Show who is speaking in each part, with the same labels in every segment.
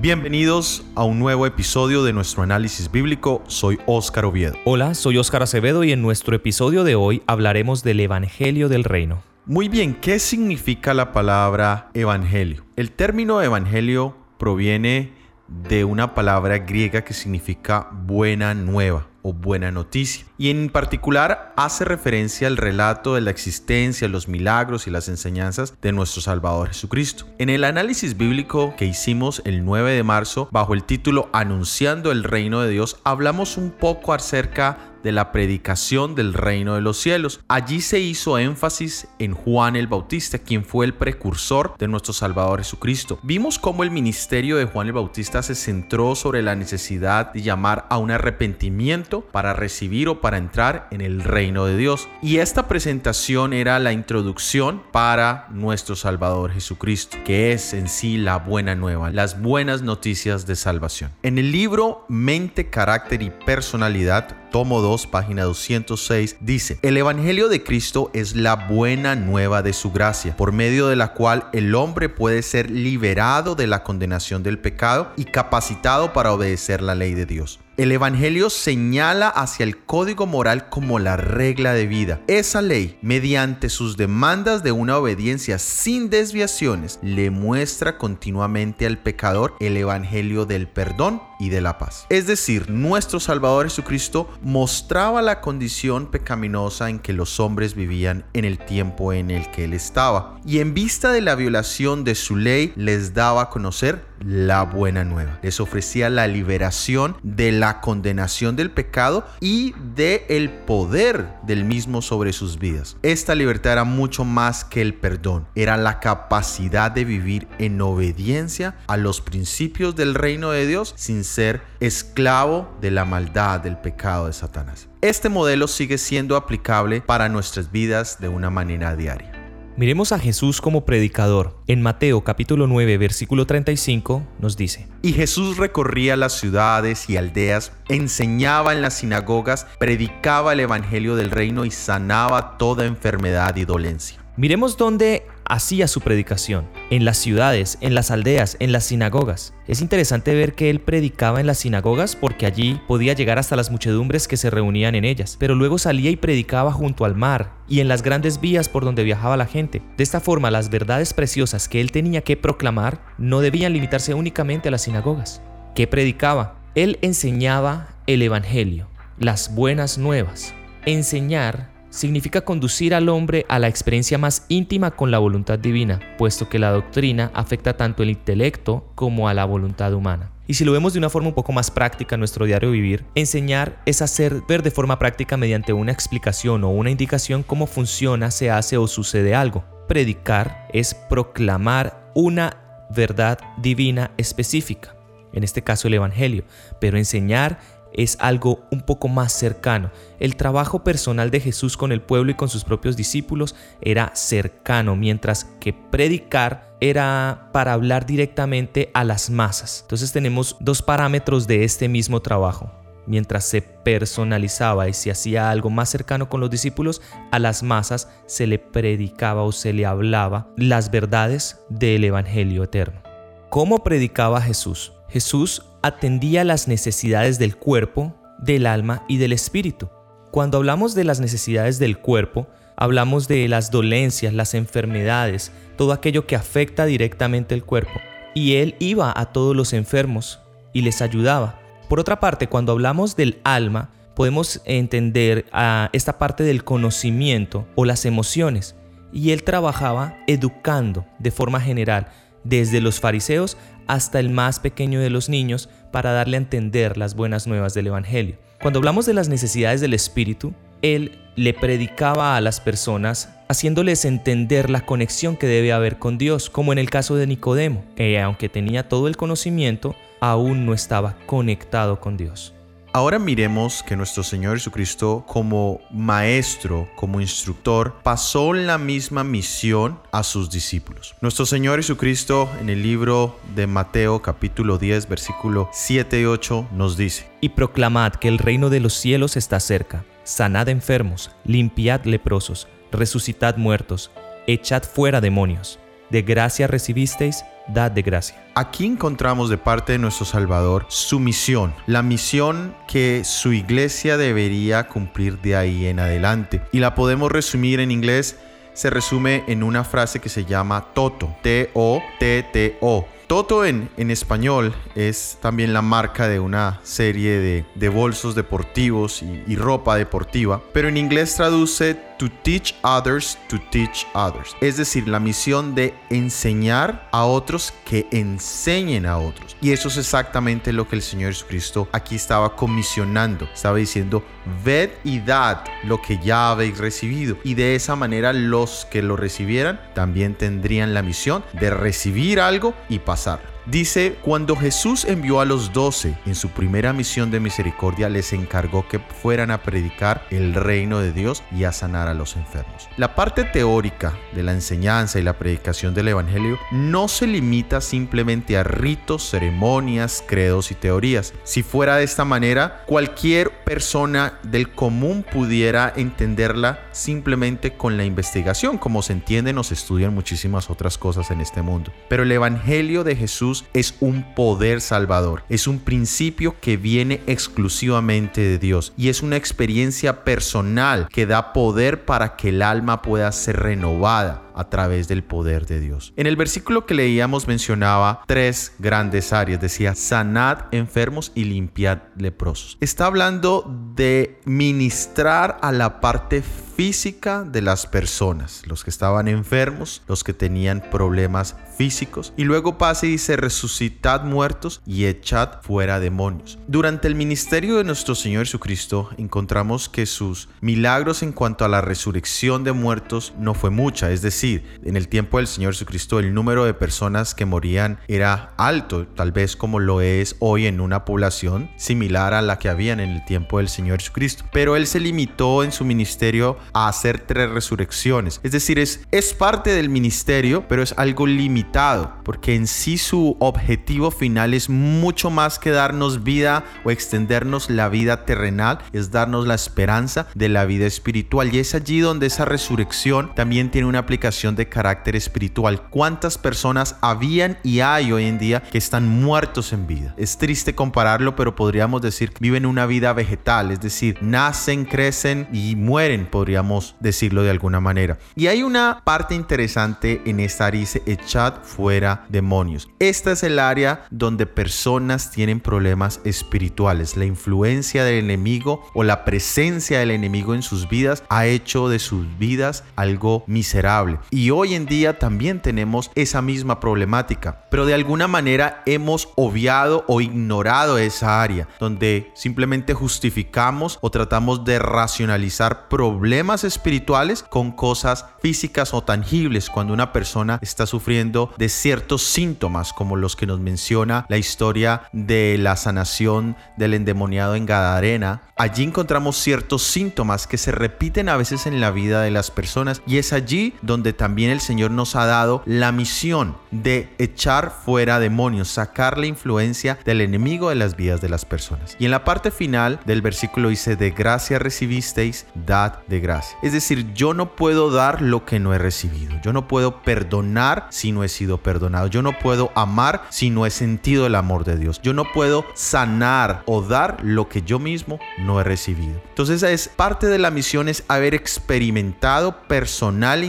Speaker 1: Bienvenidos a un nuevo episodio de nuestro análisis bíblico. Soy Óscar Oviedo.
Speaker 2: Hola, soy Óscar Acevedo y en nuestro episodio de hoy hablaremos del Evangelio del Reino.
Speaker 1: Muy bien, ¿qué significa la palabra evangelio? El término evangelio proviene de una palabra griega que significa buena nueva o buena noticia. Y en particular hace referencia al relato de la existencia, los milagros y las enseñanzas de nuestro Salvador Jesucristo. En el análisis bíblico que hicimos el 9 de marzo bajo el título Anunciando el reino de Dios, hablamos un poco acerca de la predicación del reino de los cielos. Allí se hizo énfasis en Juan el Bautista, quien fue el precursor de nuestro Salvador Jesucristo. Vimos cómo el ministerio de Juan el Bautista se centró sobre la necesidad de llamar a un arrepentimiento para recibir o para entrar en el reino de Dios. Y esta presentación era la introducción para nuestro Salvador Jesucristo, que es en sí la buena nueva, las buenas noticias de salvación. En el libro Mente, Carácter y Personalidad, tomo 2, página 206, dice, el Evangelio de Cristo es la buena nueva de su gracia, por medio de la cual el hombre puede ser liberado de la condenación del pecado y capacitado para obedecer la ley de Dios. El Evangelio señala hacia el código moral como la regla de vida. Esa ley, mediante sus demandas de una obediencia sin desviaciones, le muestra continuamente al pecador el Evangelio del perdón y de la paz. Es decir, nuestro Salvador Jesucristo mostraba la condición pecaminosa en que los hombres vivían en el tiempo en el que Él estaba. Y en vista de la violación de su ley, les daba a conocer la buena nueva. Les ofrecía la liberación de la condenación del pecado y de el poder del mismo sobre sus vidas. Esta libertad era mucho más que el perdón, era la capacidad de vivir en obediencia a los principios del reino de Dios sin ser esclavo de la maldad, del pecado de Satanás. Este modelo sigue siendo aplicable para nuestras vidas de una manera diaria.
Speaker 2: Miremos a Jesús como predicador. En Mateo capítulo 9 versículo 35 nos dice,
Speaker 1: Y Jesús recorría las ciudades y aldeas, enseñaba en las sinagogas, predicaba el Evangelio del reino y sanaba toda enfermedad y dolencia.
Speaker 2: Miremos dónde hacía su predicación, en las ciudades, en las aldeas, en las sinagogas. Es interesante ver que él predicaba en las sinagogas porque allí podía llegar hasta las muchedumbres que se reunían en ellas, pero luego salía y predicaba junto al mar y en las grandes vías por donde viajaba la gente. De esta forma, las verdades preciosas que él tenía que proclamar no debían limitarse únicamente a las sinagogas. ¿Qué predicaba? Él enseñaba el Evangelio, las buenas nuevas. Enseñar significa conducir al hombre a la experiencia más íntima con la voluntad divina, puesto que la doctrina afecta tanto el intelecto como a la voluntad humana. Y si lo vemos de una forma un poco más práctica en nuestro diario vivir, enseñar es hacer ver de forma práctica mediante una explicación o una indicación cómo funciona, se hace o sucede algo. Predicar es proclamar una verdad divina específica, en este caso el Evangelio, pero enseñar es algo un poco más cercano. El trabajo personal de Jesús con el pueblo y con sus propios discípulos era cercano, mientras que predicar era para hablar directamente a las masas. Entonces tenemos dos parámetros de este mismo trabajo. Mientras se personalizaba y se hacía algo más cercano con los discípulos, a las masas se le predicaba o se le hablaba las verdades del Evangelio eterno. ¿Cómo predicaba Jesús? Jesús atendía las necesidades del cuerpo, del alma y del espíritu. Cuando hablamos de las necesidades del cuerpo, hablamos de las dolencias, las enfermedades, todo aquello que afecta directamente el cuerpo. Y Él iba a todos los enfermos y les ayudaba. Por otra parte, cuando hablamos del alma, podemos entender a esta parte del conocimiento o las emociones. Y Él trabajaba educando de forma general, desde los fariseos hasta el más pequeño de los niños para darle a entender las buenas nuevas del Evangelio. Cuando hablamos de las necesidades del Espíritu, Él le predicaba a las personas haciéndoles entender la conexión que debe haber con Dios, como en el caso de Nicodemo, que aunque tenía todo el conocimiento, aún no estaba conectado con Dios.
Speaker 1: Ahora miremos que nuestro Señor Jesucristo como maestro, como instructor, pasó la misma misión a sus discípulos. Nuestro Señor Jesucristo en el libro de Mateo capítulo 10 versículo 7 y 8 nos dice,
Speaker 2: Y proclamad que el reino de los cielos está cerca, sanad enfermos, limpiad leprosos, resucitad muertos, echad fuera demonios. De gracia recibisteis, dad de gracia.
Speaker 1: Aquí encontramos de parte de nuestro Salvador su misión, la misión que su iglesia debería cumplir de ahí en adelante. Y la podemos resumir en inglés, se resume en una frase que se llama TOTO, T-O-T-T-O. Toto en, en, español es también la marca de una serie de, de bolsos deportivos y, y, ropa deportiva, pero en inglés traduce to teach others to teach others. Es decir, la misión de enseñar a otros que enseñen a otros. Y eso es exactamente lo que el Señor Jesucristo aquí estaba comisionando. Estaba diciendo, ved y dad lo que ya habéis recibido. Y de esa manera los que lo recibieran también tendrían la misión de recibir algo y pasarlo. Dice, cuando Jesús envió a los doce en su primera misión de misericordia, les encargó que fueran a predicar el reino de Dios y a sanar a los enfermos. La parte teórica de la enseñanza y la predicación del Evangelio no se limita simplemente a ritos, ceremonias, credos y teorías. Si fuera de esta manera, cualquier persona del común pudiera entenderla simplemente con la investigación, como se entiende, nos estudian muchísimas otras cosas en este mundo. Pero el Evangelio de Jesús es un poder salvador, es un principio que viene exclusivamente de Dios y es una experiencia personal que da poder para que el alma pueda ser renovada a través del poder de Dios. En el versículo que leíamos mencionaba tres grandes áreas. Decía, sanad enfermos y limpiad leprosos. Está hablando de ministrar a la parte física de las personas, los que estaban enfermos, los que tenían problemas físicos. Y luego pasa y dice, resucitad muertos y echad fuera demonios. Durante el ministerio de nuestro Señor Jesucristo encontramos que sus milagros en cuanto a la resurrección de muertos no fue mucha, es decir, en el tiempo del Señor Jesucristo el número de personas que morían era alto, tal vez como lo es hoy en una población similar a la que habían en el tiempo del Señor Jesucristo. Pero Él se limitó en su ministerio a hacer tres resurrecciones. Es decir, es, parte del ministerio, pero es algo limitado, porque en sí su objetivo final es mucho más que darnos vida o extendernos la vida terrenal, es darnos la esperanza de la vida espiritual. Y es allí donde esa resurrección también tiene una aplicación de carácter espiritual. ¿Cuántas personas habían y hay hoy en día que están muertos en vida? Es triste compararlo, pero podríamos decir que viven una vida vegetal, es decir, nacen, crecen y mueren, podríamos decirlo de alguna manera. Y hay una parte interesante en esta área, dice, echad fuera demonios. Esta es el área donde personas tienen problemas espirituales. La influencia del enemigo o la presencia del enemigo en sus vidas ha hecho de sus vidas algo miserable. Y hoy en día también tenemos esa misma problemática, pero de alguna manera hemos obviado o ignorado esa área, donde simplemente justificamos o tratamos de racionalizar problemas espirituales con cosas físicas o tangibles cuando una persona está sufriendo de ciertos síntomas como los que nos menciona la historia de la sanación del endemoniado en Gadarena. Allí encontramos ciertos síntomas que se repiten a veces en la vida de las personas y es allí donde también el Señor nos ha dado la misión de echar fuera demonios, sacar la influencia del enemigo de las vidas de las personas. Y en la parte final del versículo dice, de gracia recibisteis, dad de gracia. Es decir, yo no puedo dar lo que no he recibido. Yo no puedo perdonar si no he sido perdonado. Yo no puedo amar si no he sentido el amor de Dios. Yo no puedo sanar o dar lo que yo mismo no he recibido. Entonces es parte de la misión es haber experimentado personal e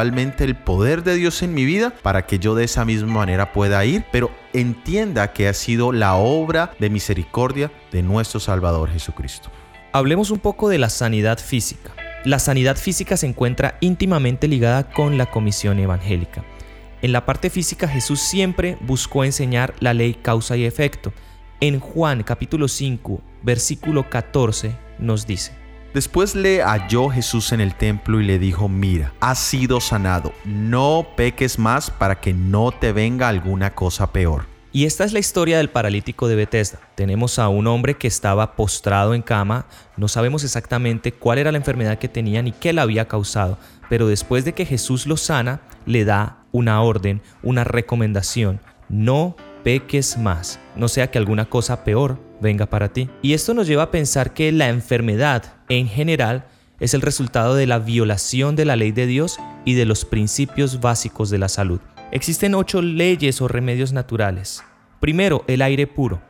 Speaker 1: el poder de Dios en mi vida para que yo de esa misma manera pueda ir, pero entienda que ha sido la obra de misericordia de nuestro Salvador Jesucristo.
Speaker 2: Hablemos un poco de la sanidad física. La sanidad física se encuentra íntimamente ligada con la comisión evangélica. En la parte física Jesús siempre buscó enseñar la ley causa y efecto. En Juan capítulo 5, versículo 14 nos dice,
Speaker 1: Después le halló Jesús en el templo y le dijo, mira, has sido sanado, no peques más para que no te venga alguna cosa peor.
Speaker 2: Y esta es la historia del paralítico de Bethesda. Tenemos a un hombre que estaba postrado en cama, no sabemos exactamente cuál era la enfermedad que tenía ni qué la había causado, pero después de que Jesús lo sana, le da una orden, una recomendación, no peques más, no sea que alguna cosa peor venga para ti. Y esto nos lleva a pensar que la enfermedad en general es el resultado de la violación de la ley de Dios y de los principios básicos de la salud. Existen ocho leyes o remedios naturales. Primero, el aire puro.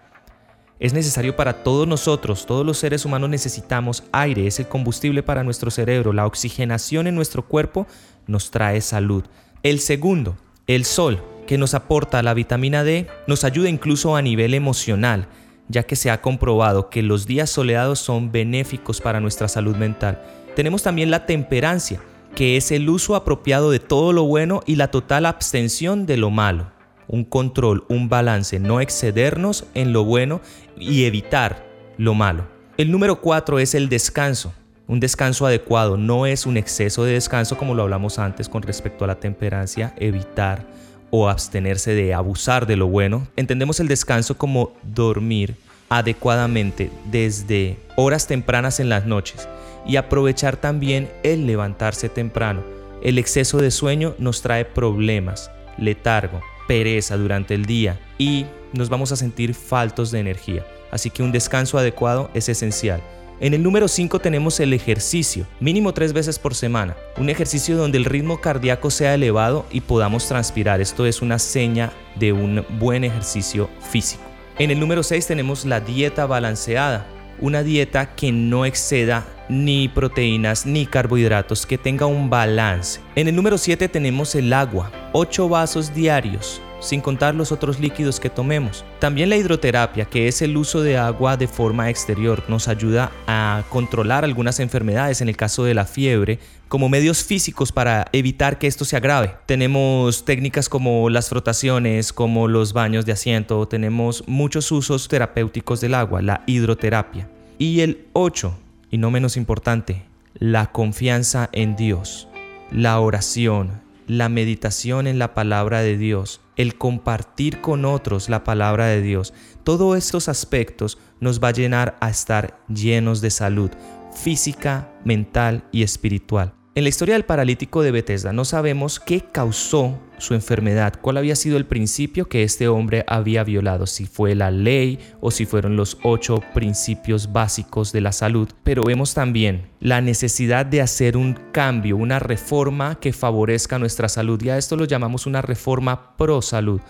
Speaker 2: Es necesario para todos nosotros, todos los seres humanos necesitamos aire, es el combustible para nuestro cerebro, la oxigenación en nuestro cuerpo nos trae salud. El segundo, el sol, que nos aporta la vitamina D, nos ayuda incluso a nivel emocional, ya que se ha comprobado que los días soleados son benéficos para nuestra salud mental. Tenemos también la temperancia, que es el uso apropiado de todo lo bueno y la total abstención de lo malo un control, un balance, no excedernos en lo bueno y evitar lo malo. El número cuatro es el descanso. Un descanso adecuado no es un exceso de descanso como lo hablamos antes con respecto a la temperancia, evitar o abstenerse de abusar de lo bueno. Entendemos el descanso como dormir adecuadamente desde horas tempranas en las noches y aprovechar también el levantarse temprano. El exceso de sueño nos trae problemas, letargo, pereza durante el día y nos vamos a sentir faltos de energía. Así que un descanso adecuado es esencial. En el número 5 tenemos el ejercicio, mínimo tres veces por semana. Un ejercicio donde el ritmo cardíaco sea elevado y podamos transpirar. Esto es una seña de un buen ejercicio físico. En el número 6 tenemos la dieta balanceada. Una dieta que no exceda ni proteínas ni carbohidratos, que tenga un balance. En el número 7 tenemos el agua, 8 vasos diarios, sin contar los otros líquidos que tomemos. También la hidroterapia, que es el uso de agua de forma exterior, nos ayuda a controlar algunas enfermedades, en el caso de la fiebre, como medios físicos para evitar que esto se agrave. Tenemos técnicas como las frotaciones, como los baños de asiento, tenemos muchos usos terapéuticos del agua, la hidroterapia. Y el 8, y no menos importante, la confianza en Dios, la oración, la meditación en la palabra de Dios, el compartir con otros la palabra de Dios. Todos estos aspectos nos va a llenar a estar llenos de salud física, mental y espiritual. En la historia del paralítico de Bethesda no sabemos qué causó su enfermedad, cuál había sido el principio que este hombre había violado, si fue la ley o si fueron los ocho principios básicos de la salud, pero vemos también la necesidad de hacer un cambio, una reforma que favorezca nuestra salud y a esto lo llamamos una reforma pro salud.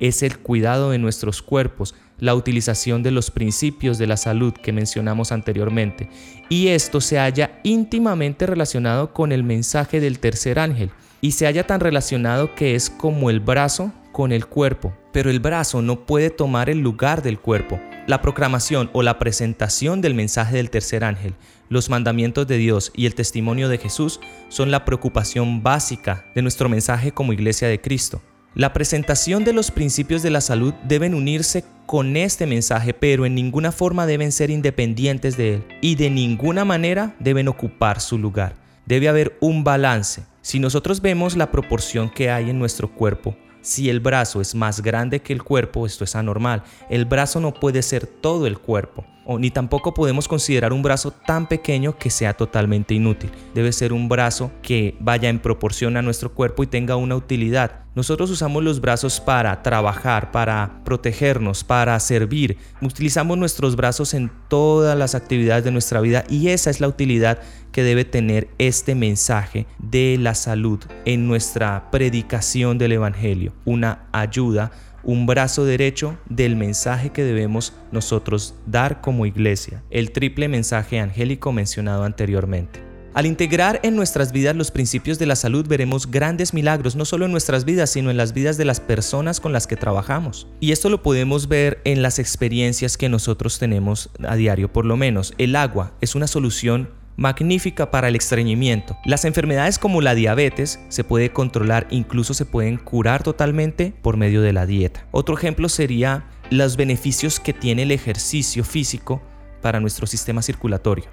Speaker 2: Es el cuidado de nuestros cuerpos, la utilización de los principios de la salud que mencionamos anteriormente. Y esto se halla íntimamente relacionado con el mensaje del tercer ángel y se halla tan relacionado que es como el brazo con el cuerpo, pero el brazo no puede tomar el lugar del cuerpo. La proclamación o la presentación del mensaje del tercer ángel, los mandamientos de Dios y el testimonio de Jesús son la preocupación básica de nuestro mensaje como iglesia de Cristo. La presentación de los principios de la salud deben unirse con este mensaje, pero en ninguna forma deben ser independientes de él y de ninguna manera deben ocupar su lugar. Debe haber un balance. Si nosotros vemos la proporción que hay en nuestro cuerpo, si el brazo es más grande que el cuerpo, esto es anormal. El brazo no puede ser todo el cuerpo ni tampoco podemos considerar un brazo tan pequeño que sea totalmente inútil. Debe ser un brazo que vaya en proporción a nuestro cuerpo y tenga una utilidad. Nosotros usamos los brazos para trabajar, para protegernos, para servir. Utilizamos nuestros brazos en todas las actividades de nuestra vida y esa es la utilidad que debe tener este mensaje de la salud en nuestra predicación del Evangelio. Una ayuda un brazo derecho del mensaje que debemos nosotros dar como iglesia, el triple mensaje angélico mencionado anteriormente. Al integrar en nuestras vidas los principios de la salud veremos grandes milagros, no solo en nuestras vidas, sino en las vidas de las personas con las que trabajamos. Y esto lo podemos ver en las experiencias que nosotros tenemos a diario, por lo menos. El agua es una solución magnífica para el estreñimiento. Las enfermedades como la diabetes se puede controlar, incluso se pueden curar totalmente por medio de la dieta. Otro ejemplo sería los beneficios que tiene el ejercicio físico para nuestro sistema circulatorio.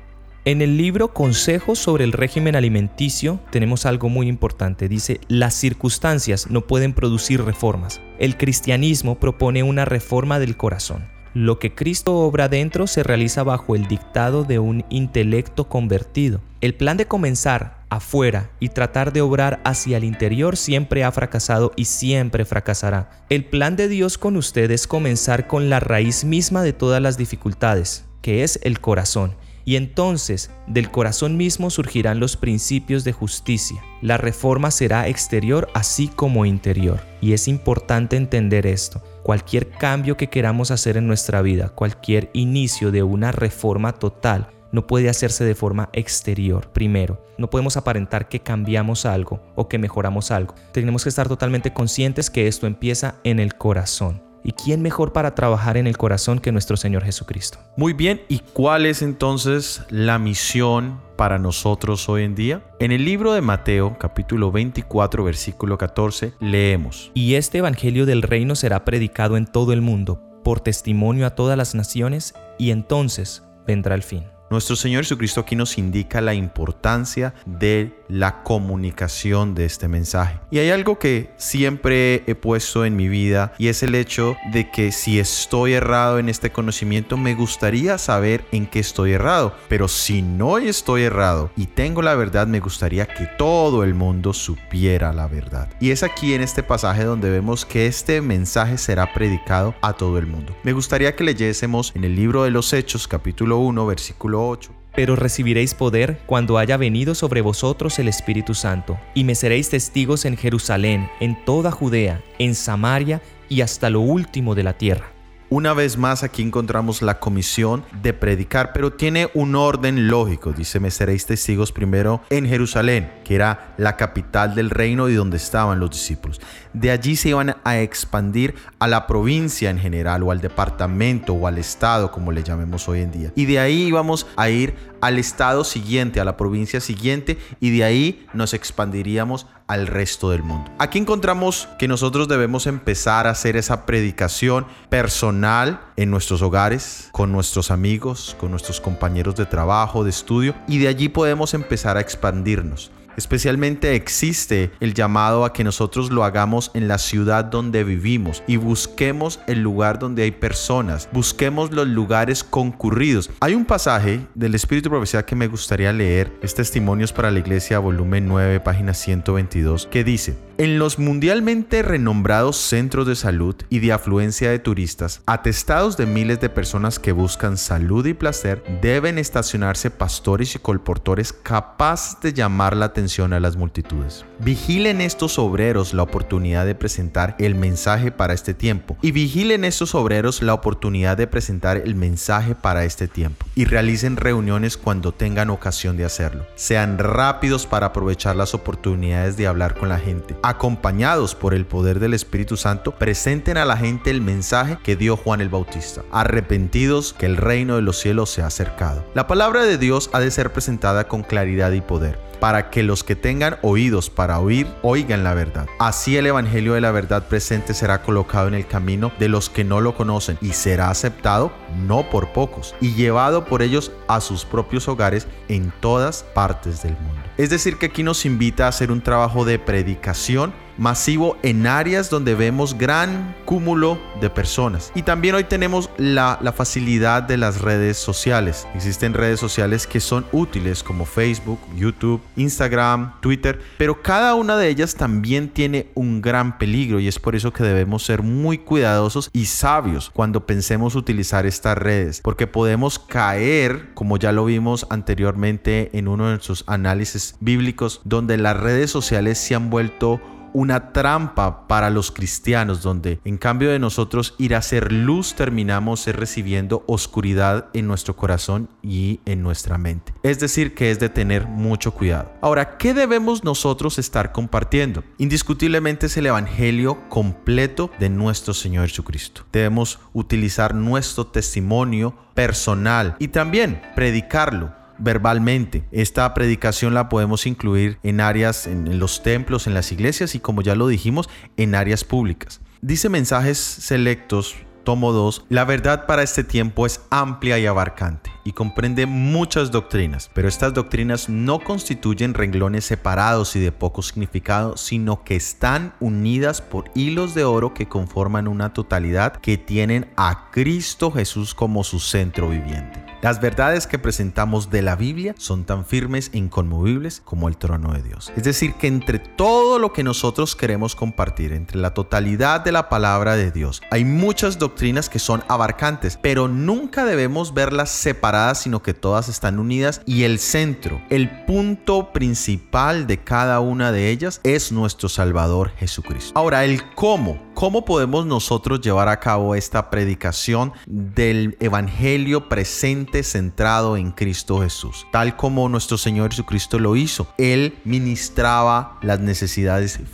Speaker 2: En el libro Consejos sobre el régimen alimenticio tenemos algo muy importante. Dice, las circunstancias no pueden producir reformas. El cristianismo propone una reforma del corazón. Lo que Cristo obra dentro se realiza bajo el dictado de un intelecto convertido. El plan de comenzar afuera y tratar de obrar hacia el interior siempre ha fracasado y siempre fracasará. El plan de Dios con usted es comenzar con la raíz misma de todas las dificultades, que es el corazón, y entonces del corazón mismo surgirán los principios de justicia. La reforma será exterior así como interior. Y es importante entender esto. Cualquier cambio que queramos hacer en nuestra vida, cualquier inicio de una reforma total, no puede hacerse de forma exterior. Primero, no podemos aparentar que cambiamos algo o que mejoramos algo. Tenemos que estar totalmente conscientes que esto empieza en el corazón. ¿Y quién mejor para trabajar en el corazón que nuestro Señor Jesucristo?
Speaker 1: Muy bien, ¿y cuál es entonces la misión para nosotros hoy en día? En el libro de Mateo, capítulo 24, versículo 14, leemos.
Speaker 2: Y este Evangelio del reino será predicado en todo el mundo, por testimonio a todas las naciones, y entonces vendrá el fin.
Speaker 1: Nuestro Señor Jesucristo aquí nos indica la importancia de la comunicación de este mensaje. Y hay algo que siempre he puesto en mi vida y es el hecho de que si estoy errado en este conocimiento, me gustaría saber en qué estoy errado. Pero si no estoy errado y tengo la verdad, me gustaría que todo el mundo supiera la verdad. Y es aquí en este pasaje donde vemos que este mensaje será predicado a todo el mundo. Me gustaría que leyésemos en el libro de los Hechos capítulo 1 versículo 8
Speaker 2: pero recibiréis poder cuando haya venido sobre vosotros el Espíritu Santo, y me seréis testigos en Jerusalén, en toda Judea, en Samaria y hasta lo último de la tierra.
Speaker 1: Una vez más aquí encontramos la comisión de predicar, pero tiene un orden lógico. Dice, me seréis testigos primero en Jerusalén, que era la capital del reino y donde estaban los discípulos. De allí se iban a expandir a la provincia en general, o al departamento, o al estado, como le llamemos hoy en día. Y de ahí íbamos a ir al estado siguiente, a la provincia siguiente, y de ahí nos expandiríamos al resto del mundo. Aquí encontramos que nosotros debemos empezar a hacer esa predicación personal en nuestros hogares, con nuestros amigos, con nuestros compañeros de trabajo, de estudio, y de allí podemos empezar a expandirnos. Especialmente existe el llamado a que nosotros lo hagamos en la ciudad donde vivimos y busquemos el lugar donde hay personas, busquemos los lugares concurridos. Hay un pasaje del Espíritu Profesional que me gustaría leer, es Testimonios para la Iglesia, volumen 9, página 122, que dice, en los mundialmente renombrados centros de salud y de afluencia de turistas, atestados de miles de personas que buscan salud y placer, deben estacionarse pastores y colportores capaces de llamar la atención a las multitudes. Vigilen estos obreros la oportunidad de presentar el mensaje para este tiempo y vigilen estos obreros la oportunidad de presentar el mensaje para este tiempo y realicen reuniones cuando tengan ocasión de hacerlo. Sean rápidos para aprovechar las oportunidades de hablar con la gente acompañados por el poder del Espíritu Santo, presenten a la gente el mensaje que dio Juan el Bautista. Arrepentidos que el reino de los cielos se ha acercado. La palabra de Dios ha de ser presentada con claridad y poder para que los que tengan oídos para oír oigan la verdad. Así el Evangelio de la verdad presente será colocado en el camino de los que no lo conocen y será aceptado no por pocos y llevado por ellos a sus propios hogares en todas partes del mundo. Es decir, que aquí nos invita a hacer un trabajo de predicación masivo en áreas donde vemos gran cúmulo de personas. Y también hoy tenemos la, la, facilidad de las redes sociales. Existen redes sociales que son útiles como Facebook, YouTube, Instagram, Twitter, pero cada una de ellas también tiene un gran peligro y es por eso que debemos ser muy cuidadosos y sabios cuando pensemos utilizar estas redes, porque podemos caer, como ya lo vimos anteriormente en uno de nuestros análisis bíblicos, donde las redes sociales se han vuelto una trampa para los cristianos, donde en cambio de nosotros ir a hacer luz, terminamos recibiendo oscuridad en nuestro corazón y en nuestra mente. Es decir, que es de tener mucho cuidado. Ahora, ¿qué debemos nosotros estar compartiendo? Indiscutiblemente es el Evangelio completo de nuestro Señor Jesucristo. Debemos utilizar nuestro testimonio personal y también predicarlo verbalmente. Esta predicación la podemos incluir en áreas, en, los templos, en las iglesias y como ya lo dijimos, en áreas públicas. Dice mensajes selectos tomo 2, la verdad para este tiempo es amplia y abarcante y comprende muchas doctrinas, pero estas doctrinas no constituyen renglones separados y de poco significado, sino que están unidas por hilos de oro que conforman una totalidad que tienen a Cristo Jesús como su centro viviente. Las verdades que presentamos de la Biblia son tan firmes e inconmovibles como el trono de Dios. Es decir, que entre todo lo que nosotros queremos compartir, entre la totalidad de la palabra de Dios, hay muchas doctrinas que son abarcantes, pero nunca debemos verlas separadas, sino que todas están unidas y el centro, el punto principal de cada una de ellas es nuestro Salvador Jesucristo. Ahora, el cómo, cómo podemos nosotros llevar a cabo esta predicación del Evangelio presente centrado en Cristo Jesús, tal como nuestro Señor Jesucristo lo hizo. Él ministraba las necesidades físicas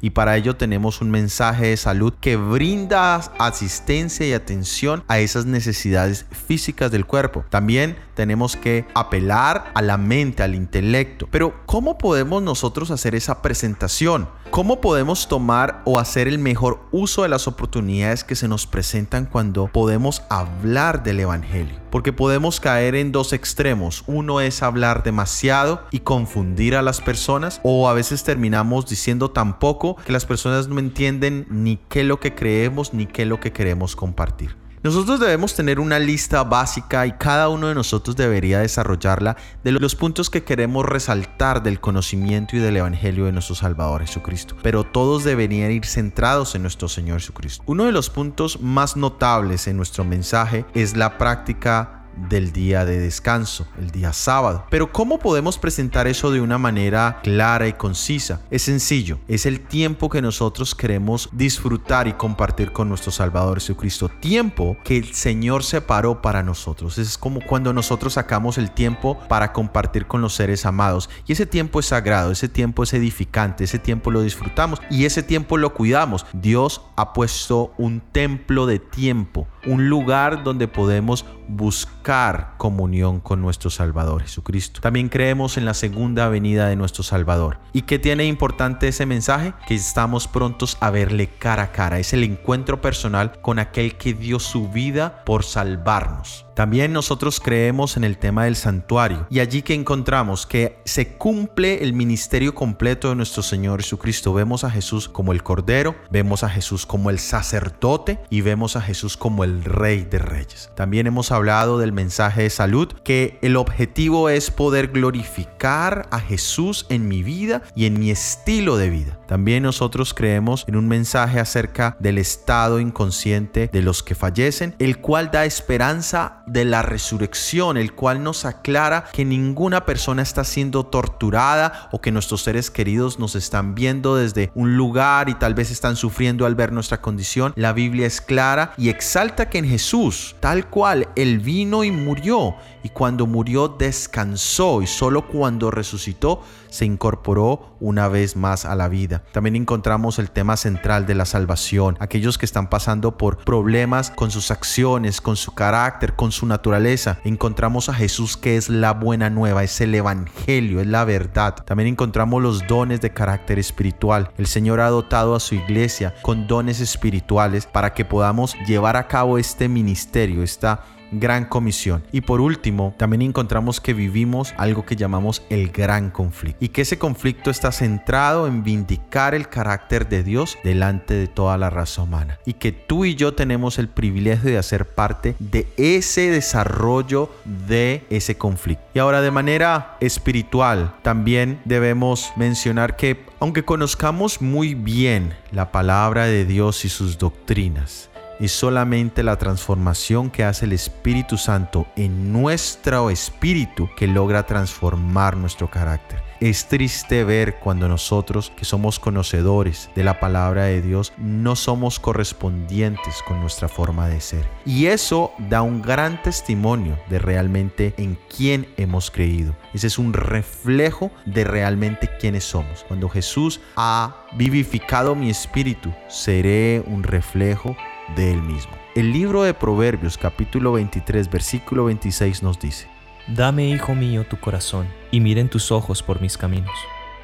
Speaker 1: y para ello tenemos un mensaje de salud que brinda asistencia y atención a esas necesidades físicas del cuerpo. También tenemos que apelar a la mente, al intelecto. Pero ¿cómo podemos nosotros hacer esa presentación? ¿Cómo podemos tomar o hacer el mejor uso de las oportunidades que se nos presentan cuando podemos hablar del Evangelio? Porque podemos caer en dos extremos. Uno es hablar demasiado y confundir a las personas o a veces terminamos diciendo tan poco que las personas no entienden ni qué es lo que creemos ni qué es lo que queremos compartir. Nosotros debemos tener una lista básica y cada uno de nosotros debería desarrollarla de los puntos que queremos resaltar del conocimiento y del Evangelio de nuestro Salvador Jesucristo. Pero todos deberían ir centrados en nuestro Señor Jesucristo. Uno de los puntos más notables en nuestro mensaje es la práctica del día de descanso, el día sábado. Pero ¿cómo podemos presentar eso de una manera clara y concisa? Es sencillo, es el tiempo que nosotros queremos disfrutar y compartir con nuestro Salvador Jesucristo. Tiempo que el Señor separó para nosotros. Es como cuando nosotros sacamos el tiempo para compartir con los seres amados. Y ese tiempo es sagrado, ese tiempo es edificante, ese tiempo lo disfrutamos y ese tiempo lo cuidamos. Dios ha puesto un templo de tiempo, un lugar donde podemos buscar comunión con nuestro Salvador Jesucristo. También creemos en la segunda venida de nuestro Salvador. ¿Y qué tiene importante ese mensaje? Que estamos prontos a verle cara a cara. Es el encuentro personal con aquel que dio su vida por salvarnos. También nosotros creemos en el tema del santuario y allí que encontramos que se cumple el ministerio completo de nuestro Señor Jesucristo. Vemos a Jesús como el Cordero, vemos a Jesús como el sacerdote y vemos a Jesús como el Rey de Reyes. También hemos hablado del mensaje de salud, que el objetivo es poder glorificar a Jesús en mi vida y en mi estilo de vida. También nosotros creemos en un mensaje acerca del estado inconsciente de los que fallecen, el cual da esperanza de la resurrección, el cual nos aclara que ninguna persona está siendo torturada o que nuestros seres queridos nos están viendo desde un lugar y tal vez están sufriendo al ver nuestra condición. La Biblia es clara y exalta que en Jesús, tal cual, Él vino y murió y cuando murió descansó y solo cuando resucitó se incorporó una vez más a la vida. También encontramos el tema central de la salvación, aquellos que están pasando por problemas con sus acciones, con su carácter, con su naturaleza. Encontramos a Jesús que es la buena nueva, es el Evangelio, es la verdad. También encontramos los dones de carácter espiritual. El Señor ha dotado a su iglesia con dones espirituales para que podamos llevar a cabo este ministerio, esta gran comisión. Y por último, también encontramos que vivimos algo que llamamos el gran conflicto. Y que ese conflicto está centrado en vindicar el carácter de Dios delante de toda la raza humana. Y que tú y yo tenemos el privilegio de hacer parte de ese desarrollo de ese conflicto. Y ahora de manera espiritual, también debemos mencionar que aunque conozcamos muy bien la palabra de Dios y sus doctrinas, es solamente la transformación que hace el Espíritu Santo en nuestro espíritu que logra transformar nuestro carácter. Es triste ver cuando nosotros, que somos conocedores de la palabra de Dios, no somos correspondientes con nuestra forma de ser. Y eso da un gran testimonio de realmente en quién hemos creído. Ese es un reflejo de realmente quiénes somos. Cuando Jesús ha vivificado mi espíritu, seré un reflejo de él mismo. El libro de Proverbios capítulo 23 versículo 26 nos dice,
Speaker 2: Dame, hijo mío, tu corazón, y miren tus ojos por mis caminos.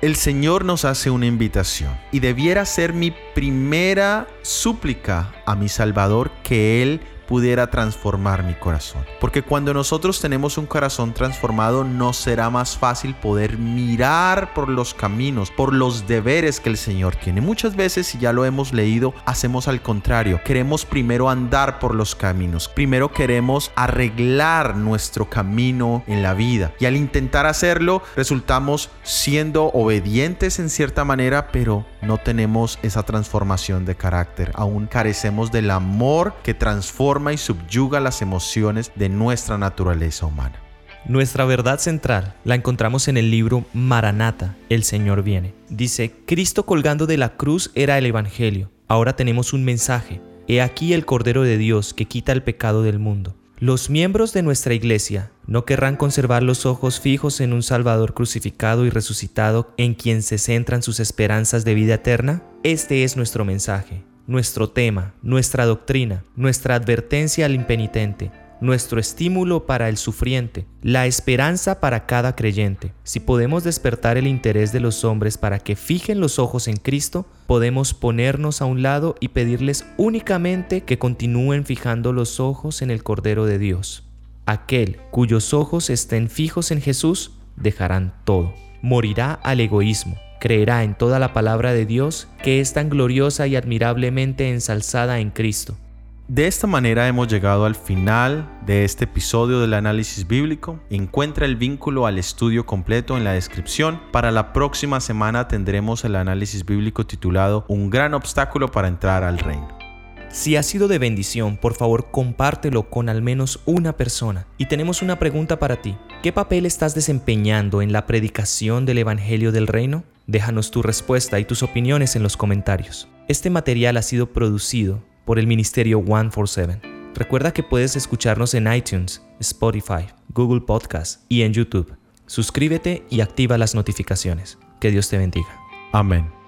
Speaker 1: El Señor nos hace una invitación y debiera ser mi primera súplica a mi Salvador que Él pudiera transformar mi corazón. Porque cuando nosotros tenemos un corazón transformado, nos será más fácil poder mirar por los caminos, por los deberes que el Señor tiene. Muchas veces, si ya lo hemos leído, hacemos al contrario. Queremos primero andar por los caminos. Primero queremos arreglar nuestro camino en la vida. Y al intentar hacerlo, resultamos siendo obedientes en cierta manera, pero no tenemos esa transformación de carácter. Aún carecemos del amor que y subyuga las emociones de nuestra naturaleza humana.
Speaker 2: Nuestra verdad central la encontramos en el libro Maranata, El Señor viene. Dice, Cristo colgando de la cruz era el Evangelio. Ahora tenemos un mensaje. He aquí el Cordero de Dios que quita el pecado del mundo. Los miembros de nuestra iglesia no querrán conservar los ojos fijos en un Salvador crucificado y resucitado en quien se centran sus esperanzas de vida eterna. Este es nuestro mensaje, nuestro tema, nuestra doctrina, nuestra advertencia al impenitente, nuestro estímulo para el sufriente, la esperanza para cada creyente. Si podemos despertar el interés de los hombres para que fijen los ojos en Cristo, podemos ponernos a un lado y pedirles únicamente que continúen fijando los ojos en el Cordero de Dios. Aquel cuyos ojos estén fijos en Jesús, dejarán todo. Morirá al egoísmo, creerá en toda la palabra de Dios que es tan gloriosa y admirablemente ensalzada en Cristo
Speaker 1: de esta manera hemos llegado al final de este episodio del análisis bíblico. Encuentra el vínculo al estudio completo en la descripción. Para la próxima semana tendremos el análisis bíblico titulado Un gran obstáculo para entrar al reino.
Speaker 2: Si ha sido de bendición, por favor compártelo con al menos una persona. Y tenemos una pregunta para ti. ¿Qué papel estás desempeñando en la predicación del Evangelio del Reino? Déjanos tu respuesta y tus opiniones en los comentarios. Este material ha sido producido por el Ministerio 147. Recuerda que puedes escucharnos en iTunes, Spotify, Google Podcast y en YouTube. Suscríbete y activa las notificaciones. Que Dios te bendiga.
Speaker 1: Amén.